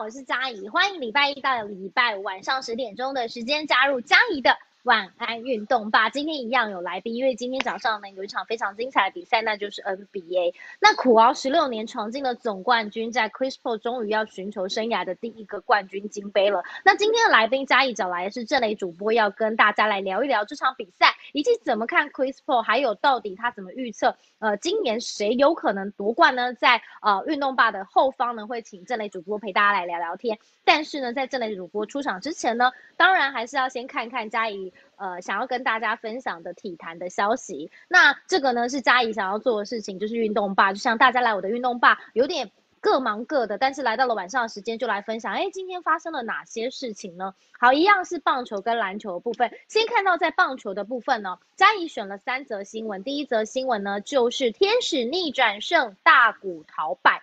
我是嘉怡，欢迎礼拜一到礼拜五晚上十点钟的时间加入嘉怡的。晚安运动吧，今天一样有来宾，因为今天早上呢有一场非常精彩的比赛，那就是 NBA。那苦熬十六年，闯进了总冠军，在 Chris Paul 终于要寻求生涯的第一个冠军金杯了。那今天的来宾嘉义找来的是郑雷主播，要跟大家来聊一聊这场比赛，以及怎么看 Chris Paul，还有到底他怎么预测，呃，今年谁有可能夺冠呢？在呃运动吧的后方呢，会请郑雷主播陪大家来聊聊天。但是呢，在郑雷主播出场之前呢，当然还是要先看看嘉呃，想要跟大家分享的体坛的消息，那这个呢是嘉怡想要做的事情，就是运动吧，就像大家来我的运动吧，有点各忙各的，但是来到了晚上的时间就来分享，哎，今天发生了哪些事情呢？好，一样是棒球跟篮球的部分，先看到在棒球的部分呢，嘉怡选了三则新闻，第一则新闻呢就是天使逆转胜，大谷逃败。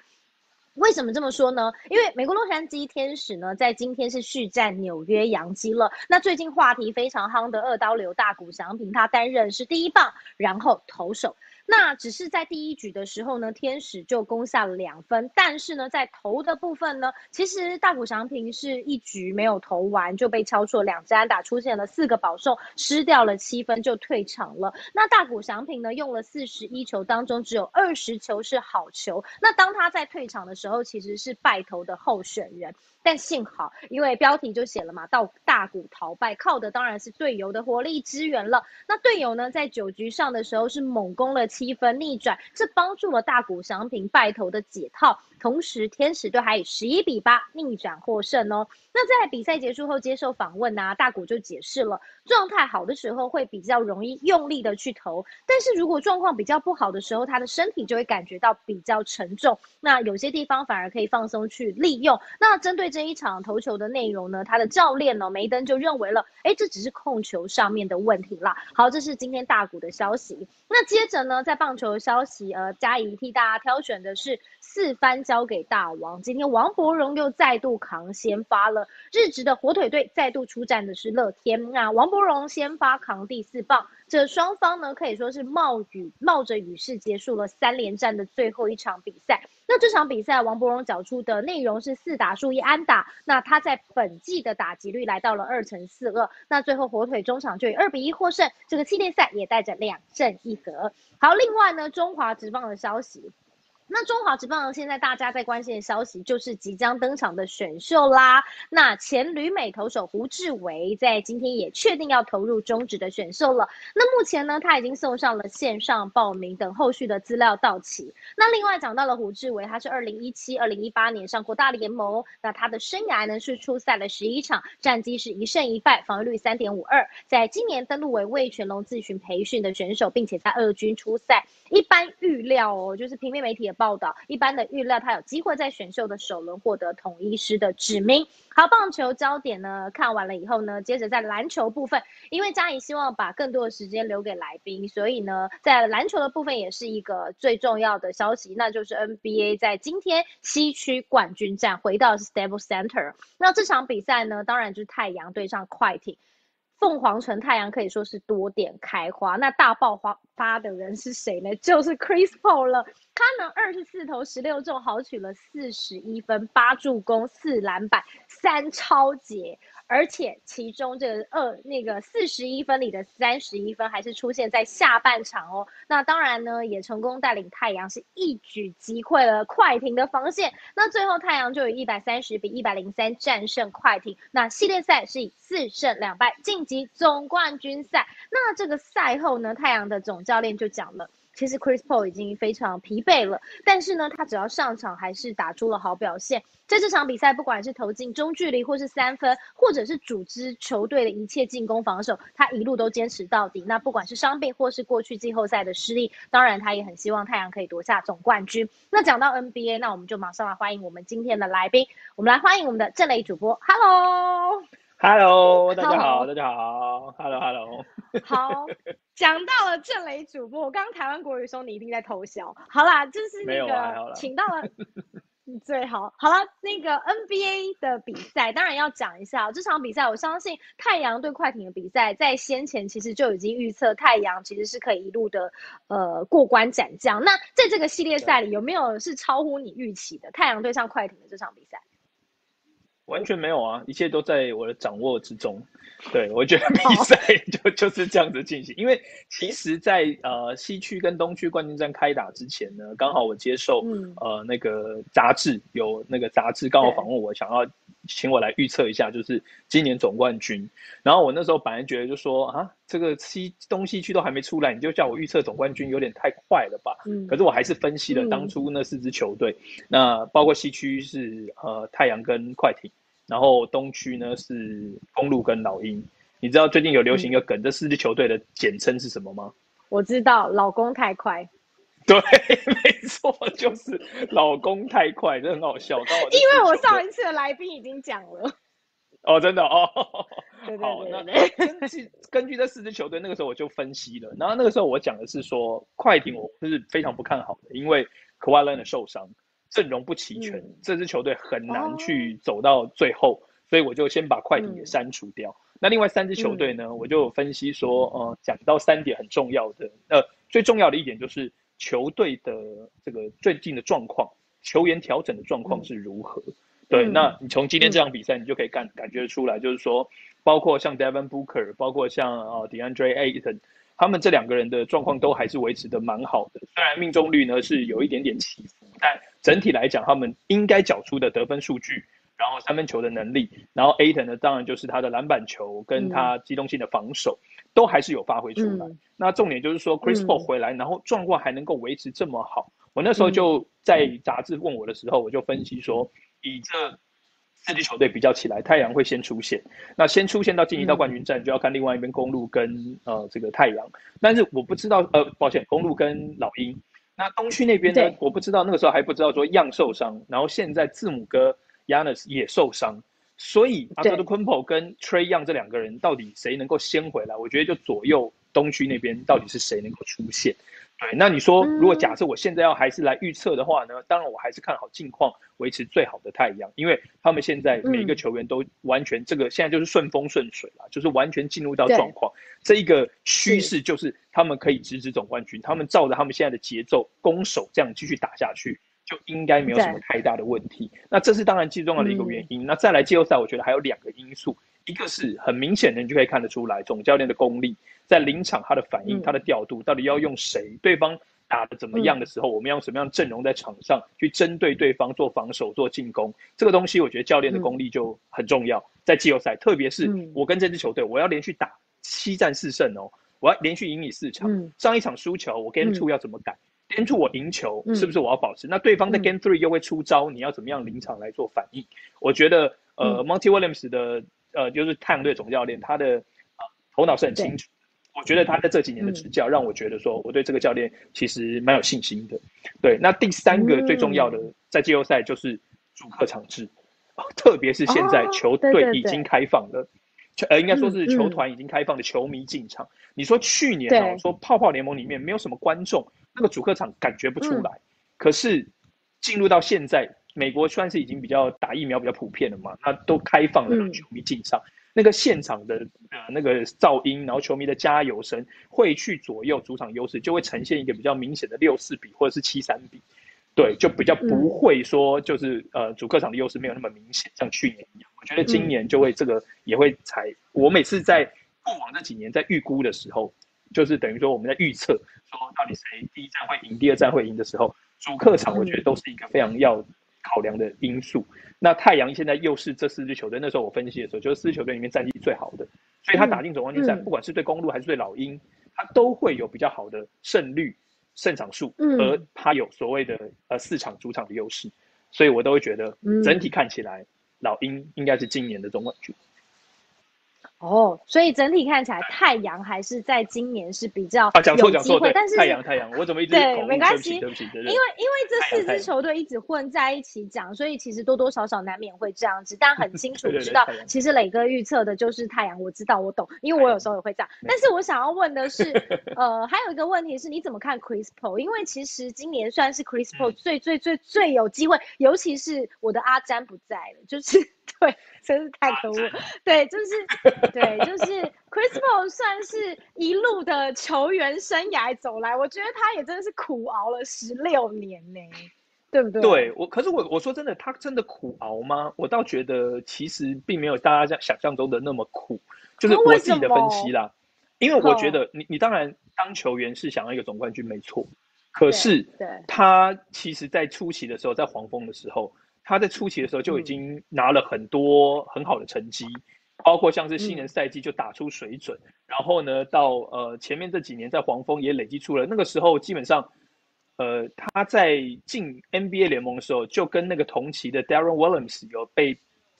为什么这么说呢？因为美国洛杉矶天使呢，在今天是续战纽约洋基了。那最近话题非常夯的二刀流大谷翔平，他担任是第一棒，然后投手。那只是在第一局的时候呢，天使就攻下了两分，但是呢，在投的部分呢，其实大谷翔平是一局没有投完就被敲出了两支安打，出现了四个保送，失掉了七分就退场了。那大谷翔平呢，用了四十一球当中只有二十球是好球，那当他在退场的时候，其实是败投的候选人。但幸好，因为标题就写了嘛，到大谷逃败，靠的当然是队友的火力支援了。那队友呢，在九局上的时候是猛攻了七分逆转，这帮助了大股商品拜头的解套。同时，天使队还以十一比八逆转获胜哦。那在比赛结束后接受访问啊，大谷就解释了，状态好的时候会比较容易用力的去投，但是如果状况比较不好的时候，他的身体就会感觉到比较沉重。那有些地方反而可以放松去利用。那针对这一场投球的内容呢，他的教练呢梅登就认为了，哎，这只是控球上面的问题啦。好，这是今天大谷的消息。那接着呢，在棒球的消息，呃，嘉怡替大家挑选的是四番交给大王。今天王伯荣又再度扛先发了。日职的火腿队再度出战的是乐天，那王伯荣先发扛第四棒，这双方呢可以说是冒雨冒着雨势结束了三连战的最后一场比赛。那这场比赛王伯荣缴出的内容是四打数一安打，那他在本季的打击率来到了二乘四二，那最后火腿中场就以二比一获胜，这个系列赛也带着两胜一和。好，另外呢中华职棒的消息。那中华职棒现在大家在关心的消息就是即将登场的选秀啦。那前旅美投手胡志伟在今天也确定要投入中职的选秀了。那目前呢，他已经送上了线上报名，等后续的资料到齐。那另外讲到了胡志伟，他是二零一七、二零一八年上过大联盟，那他的生涯呢是出赛了十一场，战绩是一胜一败，防御率三点五二。在今年登陆为魏全龙自询培训的选手，并且在二军出赛。一般预料哦，就是平面媒体也报道，一般的预料他有机会在选秀的首轮获得统一师的指名。好，棒球焦点呢看完了以后呢，接着在篮球部分，因为嘉怡希望把更多的时间留给来宾，所以呢，在篮球的部分也是一个最重要的消息，那就是 NBA 在今天西区冠军战回到 Staples Center。那这场比赛呢，当然就是太阳对上快艇。凤凰城太阳可以说是多点开花，那大爆发发的人是谁呢？就是 Chris Paul 了。他呢二十四投十六中，豪取了四十一分、八助攻、四篮板、三超节。而且其中这个二那个四十一分里的三十一分还是出现在下半场哦。那当然呢，也成功带领太阳是一举击溃了快艇的防线。那最后太阳就以一百三十比一百零三战胜快艇。那系列赛是以四胜两败晋级总冠军赛。那这个赛后呢，太阳的总教练就讲了。其实 Chris Paul 已经非常疲惫了，但是呢，他只要上场还是打出了好表现。在这场比赛，不管是投进中距离，或是三分，或者是组织球队的一切进攻防守，他一路都坚持到底。那不管是伤病，或是过去季后赛的失利，当然他也很希望太阳可以夺下总冠军。那讲到 NBA，那我们就马上来欢迎我们今天的来宾。我们来欢迎我们的郑雷主播，Hello。Hello，大家好，大家好，Hello，Hello。好，讲到了郑雷主播，我刚刚台湾国语说你一定在偷笑。好啦，就是那个请到了 最好。好了，那个 NBA 的比赛当然要讲一下这场比赛。我相信太阳对快艇的比赛，在先前其实就已经预测太阳其实是可以一路的呃过关斩将。那在这个系列赛里，有没有是超乎你预期的太阳对上快艇的这场比赛？完全没有啊，一切都在我的掌握之中。对，我觉得比赛就 就是这样子进行。因为其实，在呃西区跟东区冠军战开打之前呢，刚好我接受呃那个杂志有那个杂志刚好访问我，想要请我来预测一下，就是今年总冠军。然后我那时候本来觉得就说啊，这个西东西区都还没出来，你就叫我预测总冠军，有点太快了吧？嗯。可是我还是分析了当初那四支球队，那包括西区是呃太阳跟快艇。然后东区呢是公路跟老鹰，你知道最近有流行一个梗，这四支球队的简称是什么吗？我知道，老公太快。对，没错，就是老公太快，这很好笑。因为我上一次的来宾已经讲了。哦，真的哦。对对对对。根据根据这四支球队，那个时候我就分析了，然后那个时候我讲的是说，快艇我是非常不看好的，因为 Kawhi 受伤。阵容不齐全，这支球队很难去走到最后，所以我就先把快艇给删除掉。那另外三支球队呢，我就分析说，呃，讲到三点很重要的，呃，最重要的一点就是球队的这个最近的状况，球员调整的状况是如何。对，那你从今天这场比赛，你就可以感感觉出来，就是说，包括像 Devin Booker，包括像啊 DeAndre Ayton。他们这两个人的状况都还是维持的蛮好的，虽然命中率呢是有一点点起伏，但整体来讲，他们应该缴出的得分数据，然后三分球的能力，然后 Aton 呢，当然就是他的篮板球跟他机动性的防守，都还是有发挥出来。那重点就是说，Chris Paul 回来，然后状况还能够维持这么好，我那时候就在杂志问我的时候，我就分析说，以这。四支球队比较起来，太阳会先出现。那先出现到晋级到冠军战，就要看另外一边公路跟呃这个太阳。但是我不知道，呃，抱歉，公路跟老鹰。那东区那边呢？我不知道，那个时候还不知道说样受伤，然后现在字母哥 Yanis 也受伤，所以阿德的昆普跟 Trey Young 这两个人到底谁能够先回来？我觉得就左右东区那边到底是谁能够出现？对，那你说，如果假设我现在要还是来预测的话呢？当然，我还是看好近况维持最好的太阳，因为他们现在每一个球员都完全这个现在就是顺风顺水了，就是完全进入到状况。这一个趋势就是他们可以直指总冠军，他们照着他们现在的节奏攻守这样继续打下去，就应该没有什么太大的问题。那这是当然最重要的一个原因。那再来季后赛，我觉得还有两个因素，一个是很明显的，你就可以看得出来总教练的功力。在临场，他的反应、他的调度，到底要用谁？对方打的怎么样的时候，我们用什么样阵容在场上去针对对方做防守、做进攻？这个东西，我觉得教练的功力就很重要。在季后赛，特别是我跟这支球队，我要连续打七战四胜哦，我要连续赢你四场。上一场输球，我 Game Two 要怎么改？Game Two 我赢球，是不是我要保持？那对方在 Game Three 又会出招，你要怎么样临场来做反应？我觉得，呃，Monty Williams 的，呃，就是太阳队总教练，他的头脑是很清楚。我觉得他在这几年的执教，让我觉得说，我对这个教练其实蛮有信心的。对，那第三个最重要的，在季后赛就是主客场制，特别是现在球队已经开放了，呃，应该说是球团已经开放的球迷进场。你说去年哦，说泡泡联盟里面没有什么观众，那个主客场感觉不出来。可是进入到现在，美国算是已经比较打疫苗比较普遍了嘛，那都开放了让球迷进场。那个现场的呃那个噪音，然后球迷的加油声会去左右主场优势，就会呈现一个比较明显的六四比或者是七三比，对，就比较不会说就是呃主客场的优势没有那么明显，像去年一样。我觉得今年就会这个也会采。我每次在过往那几年在预估的时候，就是等于说我们在预测说到底谁第一站会赢，第二站会赢的时候，主客场我觉得都是一个非常要考量的因素。那太阳现在又是这四支球队，那时候我分析的时候，就是四支球队里面战绩最好的，所以他打进总冠军赛，不管是对公路还是对老鹰，他都会有比较好的胜率、胜场数，而他有所谓的呃四场主场的优势，所以我都会觉得整体看起来，老鹰应该是今年的总冠军。哦，所以整体看起来，太阳还是在今年是比较有机会。但是太阳太阳，我怎么一直对没关系，对不起，因为因为这四支球队一直混在一起讲，所以其实多多少少难免会这样子。但很清楚 知道，其实磊哥预测的就是太阳，我知道我懂，因为我有时候也会这样。但是我想要问的是，呃，还有一个问题是，你怎么看 Chris Paul？因为其实今年算是 Chris Paul 最最最最有机会，尤其是我的阿詹不在了，就是。对，真是太可恶。对，就是，对，就是 Chris Paul 算是一路的球员生涯走来，我觉得他也真的是苦熬了十六年呢。对不对？对我，可是我我说真的，他真的苦熬吗？我倒觉得其实并没有大家想象中的那么苦，就是我自己的分析啦。因为我觉得你你当然当球员是想要一个总冠军没错，可是他其实在初期的时候，在黄蜂的时候，他在初期的时候就已经拿了很多很好的成绩，包括像是新人赛季就打出水准，然后呢到呃前面这几年在黄蜂也累积出了那个时候基本上。呃，他在进 NBA 联盟的时候，就跟那个同期的 Darren Williams 有被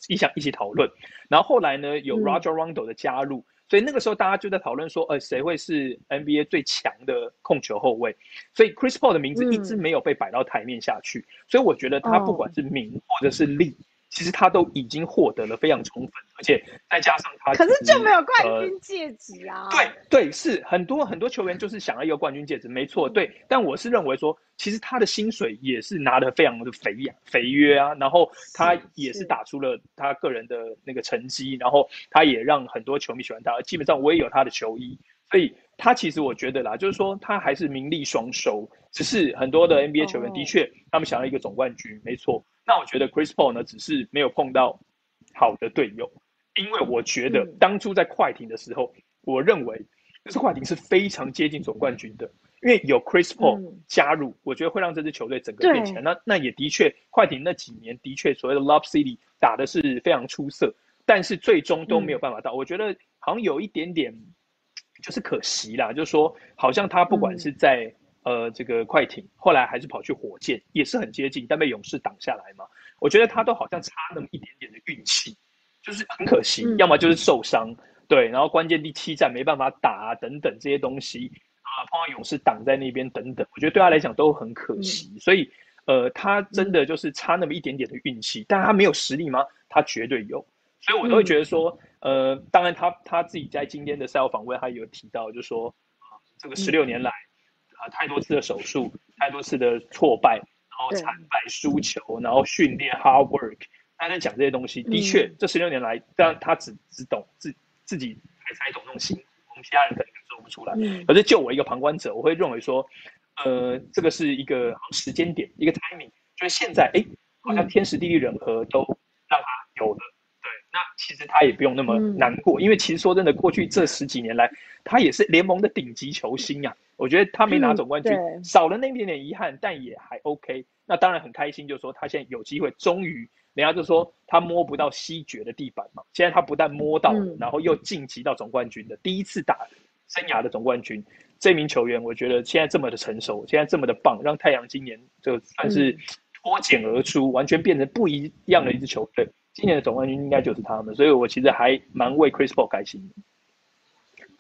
一想一起讨论，然后后来呢，有 Roger Rondo 的加入，所以那个时候大家就在讨论说，呃，谁会是 NBA 最强的控球后卫？所以 Chris Paul 的名字一直没有被摆到台面下去，所以我觉得他不管是名或者是利。其实他都已经获得了非常充分，而且再加上他，可是就没有冠军戒指啊。对对，是很多很多球员就是想要一个冠军戒指，没错。对，但我是认为说，其实他的薪水也是拿的非常的肥呀，肥约啊。然后他也是打出了他个人的那个成绩，然后他也让很多球迷喜欢他。基本上我也有他的球衣，所以他其实我觉得啦，就是说他还是名利双收。只是很多的 NBA 球员的确他们想要一个总冠军，没错。那我觉得 Chris Paul 呢，只是没有碰到好的队友，因为我觉得当初在快艇的时候，我认为这快艇是非常接近总冠军的，因为有 Chris Paul 加入，我觉得会让这支球队整个变起来。那那也的确，快艇那几年的确所谓的 Love City 打的是非常出色，但是最终都没有办法到。我觉得好像有一点点就是可惜啦，就是说好像他不管是在。呃，这个快艇后来还是跑去火箭，也是很接近，但被勇士挡下来嘛。我觉得他都好像差那么一点点的运气，就是很可惜，要么就是受伤，对，然后关键第七战没办法打啊，等等这些东西啊，碰到勇士挡在那边等等，我觉得对他来讲都很可惜。所以，呃，他真的就是差那么一点点的运气，但他没有实力吗？他绝对有。所以我都会觉得说，呃，当然他他自己在今天的赛后访问，他有提到，就说啊，这个十六年来。啊，太多次的手术，太多次的挫败，然后惨败输球，然后训练 hard work，他在讲这些东西，的确，这十六年来，但他只只懂自自己才才懂那种心，我们其他人可能感受不出来。可是就我一个旁观者，我会认为说，呃，这个是一个时间点，一个 timing，就是现在，哎，好像天时地利人和都让他有了。对，那其实他也不用那么难过，因为其实说真的，过去这十几年来，他也是联盟的顶级球星啊。我觉得他没拿总冠军，少了那一点点遗憾，但也还 OK。那当然很开心，就是说他现在有机会，终于人家就说他摸不到西决的地板嘛。现在他不但摸到，然后又晋级到总冠军的第一次打生涯的总冠军。这名球员，我觉得现在这么的成熟，现在这么的棒，让太阳今年就算是脱茧而出，完全变成不一样的一支球队。今年的总冠军应该就是他们，所以我其实还蛮为 Chris Paul 开心的。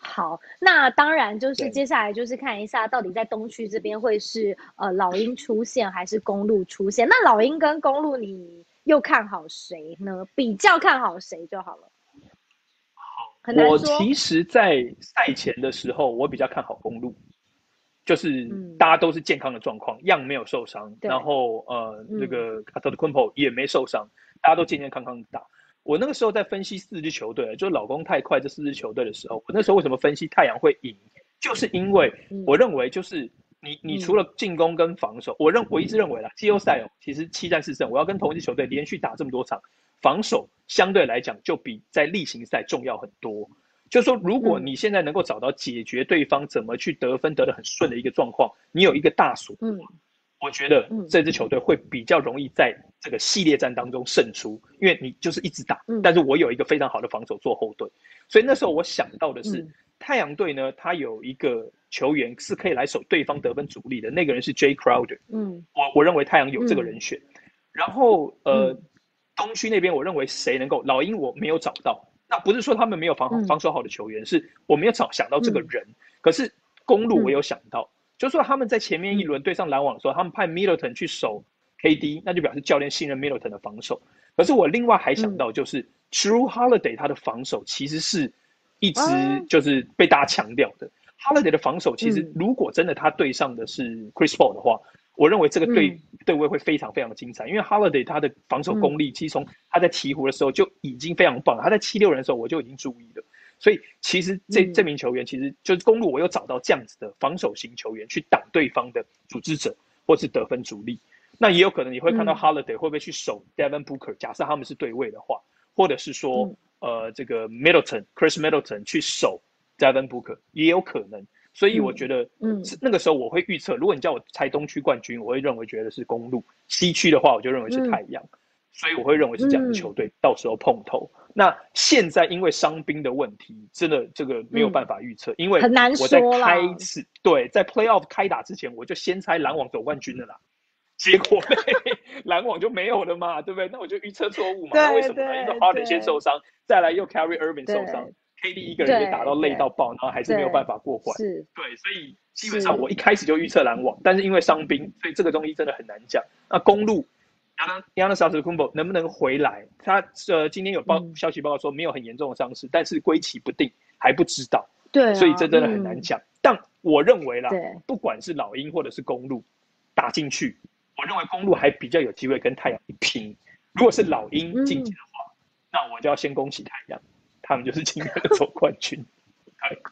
好，那当然就是接下来就是看一下到底在东区这边会是呃老鹰出现还是公路出现。那老鹰跟公路，你又看好谁呢？比较看好谁就好了。好，我其实，在赛前的时候，我比较看好公路，就是大家都是健康的状况，样没有受伤，然后呃那个卡特的昆普也没受伤，大家都健健康康的打。我那个时候在分析四支球队，就老公太快这四支球队的时候，我那时候为什么分析太阳会赢？就是因为我认为，就是你你除了进攻跟防守，我认我一直认为啦，季后赛哦，其实七战四胜，我要跟同一支球队连续打这么多场，防守相对来讲就比在例行赛重要很多。就是说，如果你现在能够找到解决对方怎么去得分得的很顺的一个状况，你有一个大锁。我觉得这支球队会比较容易在这个系列战当中胜出，因为你就是一直打，但是我有一个非常好的防守做后盾，所以那时候我想到的是太阳队呢，他有一个球员是可以来守对方得分主力的，那个人是 J Crowder，嗯，我我认为太阳有这个人选，然后呃东区那边我认为谁能够老鹰我没有找到，那不是说他们没有防防守好的球员，是我没有找想到这个人，可是公路我有想到。就说他们在前面一轮对上篮网的时候，他们派 Middleton 去守 KD，那就表示教练信任 Middleton 的防守。可是我另外还想到，就是 True Holiday 他的防守其实是一直就是被大家强调的。Holiday 的防守其实如果真的他对上的是 Chris Paul 的话，我认为这个对对位会非常非常的精彩。因为 Holiday 他的防守功力，其实从他在鹈鹕的时候就已经非常棒，他在七六人的时候我就已经注意了。所以其实这这名球员其实就是公路，我有找到这样子的防守型球员去挡对方的组织者或是得分主力。那也有可能你会看到嗯 Holiday 会不会去守 Devin Booker，假设他们是对位的话，或者是说、嗯呃这个 Middleton Chris Middleton 去守 Devin Booker 也有可能。所以我觉得，嗯那个时候我会预测，如果你叫我猜东区冠军，我会认为觉得是公路；西区的话，我就认为是太阳。所以我会认为是这样的球队，到时候碰头。那现在因为伤兵的问题，真的这个没有办法预测，因为很难我在开始对在 Playoff 开打之前，我就先猜篮网走冠军的啦。结果嘞，篮网就没有了嘛，对不对？那我就预测错误嘛。那为什么呢？因为 Harden 先受伤，再来又 Carry Irving 受伤，KD 一个人也打到累到爆，然后还是没有办法过关。是，对，所以基本上我一开始就预测篮网，但是因为伤兵，所以这个东西真的很难讲。那公路 y a n n a s a s k u m b o 能不能回来？他呃今天有报嗯消息报告说没有很严重的伤势，但是归期不定，还不知道，对啊，所以这真的很难嗯。讲。但我认为啦，不管是老鹰或者是公路打进去，我认为公路还比较有机会跟太阳一拼。如果是老鹰晋级的话，那我就要先恭喜太阳，他们就是今年的总冠军。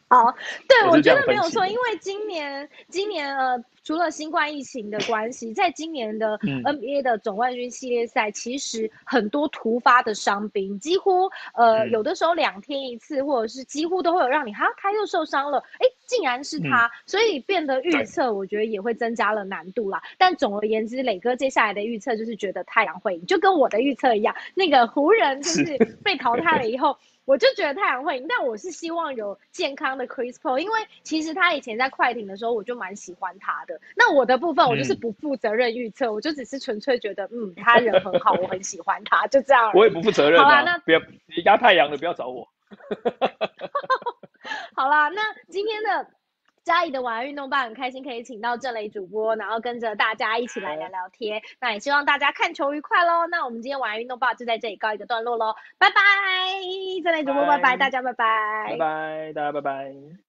好，对我我觉得没有错，因为今年今年呃，除了新冠疫情的关系，在今年的嗯 NBA 的总冠军系列赛，其实很多突发的伤兵，几乎呃、嗯有的时候两天一次，或者是几乎都会有让你哈他又受伤了，哎，竟然是他，所以变得预测，我觉得也会增加了难度啦。但总而言之，磊哥接下来的预测就是觉得太阳会赢，就跟我的预测一样，那个湖人就是被淘汰了以后。我就觉得太阳会赢，但我是希望有健康的 Chris Paul，因为其实他以前在快艇的时候，我就蛮喜欢他的。那我的部分，我就是嗯不负责任预测，我就只是纯粹觉得，嗯，他人很好，我很喜欢他，就这样。我也不负责任啊好啦那，不要你压太阳的，不要找我。好啦，那今天的嘉怡的晚安运动吧很开心可以请到郑雷主播，然后跟着大家一起来聊聊天。那也希望大家看球愉快喽。那我们今天晚安运动吧就在这里告一个段落喽，拜拜，郑雷主播，拜拜，拜大家拜拜，拜拜，大家拜拜。